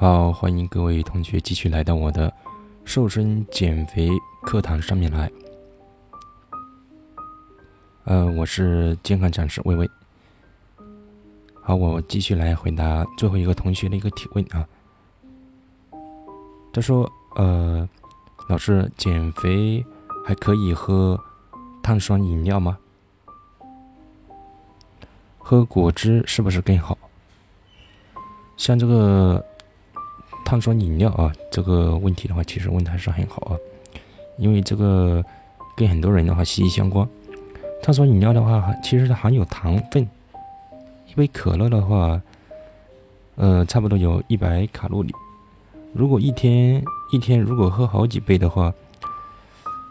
好，欢迎各位同学继续来到我的瘦身减肥课堂上面来。呃，我是健康讲师微微。好，我继续来回答最后一个同学的一个提问啊。他说：“呃，老师，减肥还可以喝碳酸饮料吗？喝果汁是不是更好？像这个。”碳酸饮料啊，这个问题的话，其实问的还是很好啊，因为这个跟很多人的话息息相关。碳酸饮料的话，其实它含有糖分，一杯可乐的话，呃，差不多有一百卡路里。如果一天一天如果喝好几杯的话，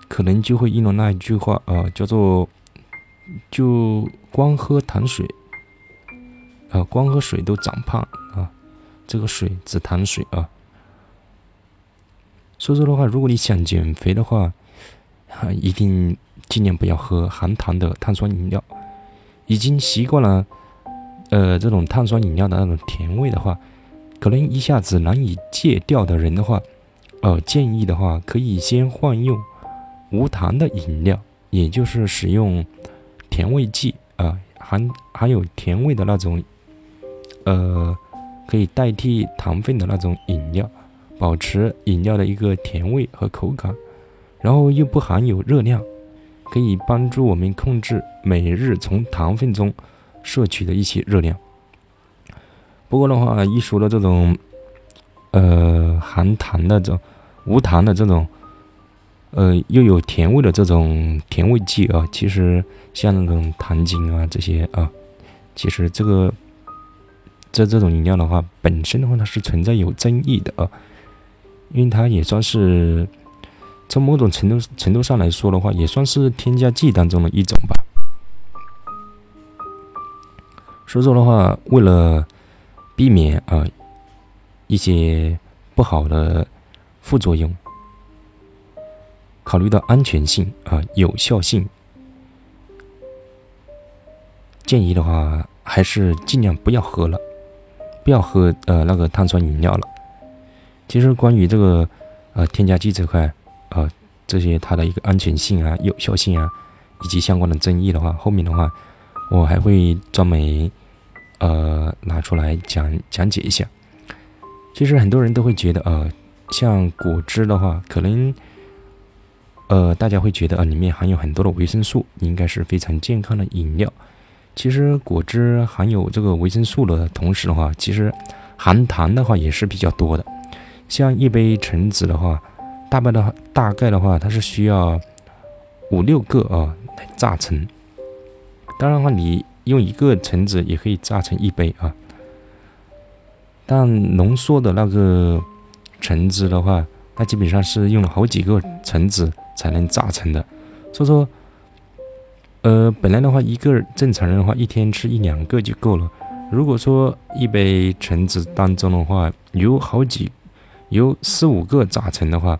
可能就会应了那一句话啊，叫做就光喝糖水，啊，光喝水都长胖啊。这个水指糖水啊，所以说的话，如果你想减肥的话，啊，一定尽量不要喝含糖的碳酸饮料。已经习惯了，呃，这种碳酸饮料的那种甜味的话，可能一下子难以戒掉的人的话，呃，建议的话可以先换用无糖的饮料，也就是使用甜味剂啊，含含有甜味的那种，呃。可以代替糖分的那种饮料，保持饮料的一个甜味和口感，然后又不含有热量，可以帮助我们控制每日从糖分中摄取的一些热量。不过的话，一说到这种，呃，含糖的这种无糖的这种，呃，又有甜味的这种甜味剂啊，其实像那种糖精啊这些啊，其实这个。这这种饮料的话，本身的话它是存在有争议的啊，因为它也算是从某种程度程度上来说的话，也算是添加剂当中的一种吧。所以说的话，为了避免啊一些不好的副作用，考虑到安全性啊有效性，建议的话还是尽量不要喝了。不要喝呃那个碳酸饮料了。其实关于这个呃添加剂这块呃这些它的一个安全性啊、有效性啊以及相关的争议的话，后面的话我还会专门呃拿出来讲讲解一下。其实很多人都会觉得呃像果汁的话，可能呃大家会觉得啊里面含有很多的维生素，应该是非常健康的饮料。其实果汁含有这个维生素的同时的话，其实含糖的话也是比较多的。像一杯橙子的话，大概的大概的话，它是需要五六个啊来榨成。当然的话，你用一个橙子也可以榨成一杯啊。但浓缩的那个橙子的话，那基本上是用了好几个橙子才能榨成的，所以说。呃，本来的话，一个正常人的话，一天吃一两个就够了。如果说一杯橙子当中的话，有好几，有四五个榨成的话，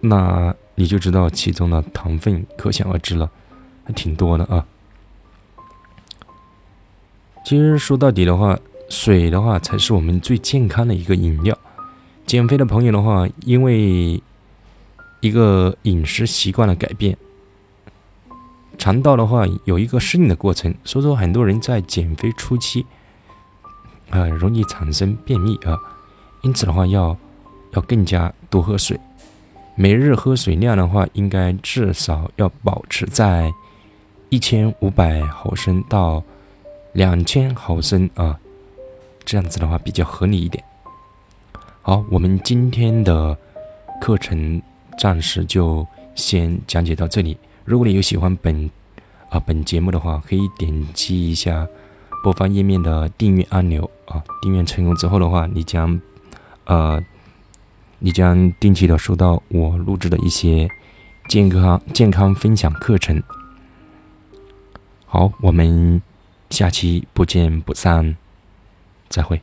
那你就知道其中的糖分可想而知了，还挺多的啊。其实说到底的话，水的话才是我们最健康的一个饮料。减肥的朋友的话，因为一个饮食习惯的改变。肠道的话有一个适应的过程，所以说很多人在减肥初期，啊，容易产生便秘啊，因此的话要要更加多喝水，每日喝水量的话应该至少要保持在一千五百毫升到两千毫升啊，这样子的话比较合理一点。好，我们今天的课程暂时就先讲解到这里。如果你有喜欢本啊本节目的话，可以点击一下播放页面的订阅按钮啊。订阅成功之后的话，你将呃你将定期的收到我录制的一些健康健康分享课程。好，我们下期不见不散，再会。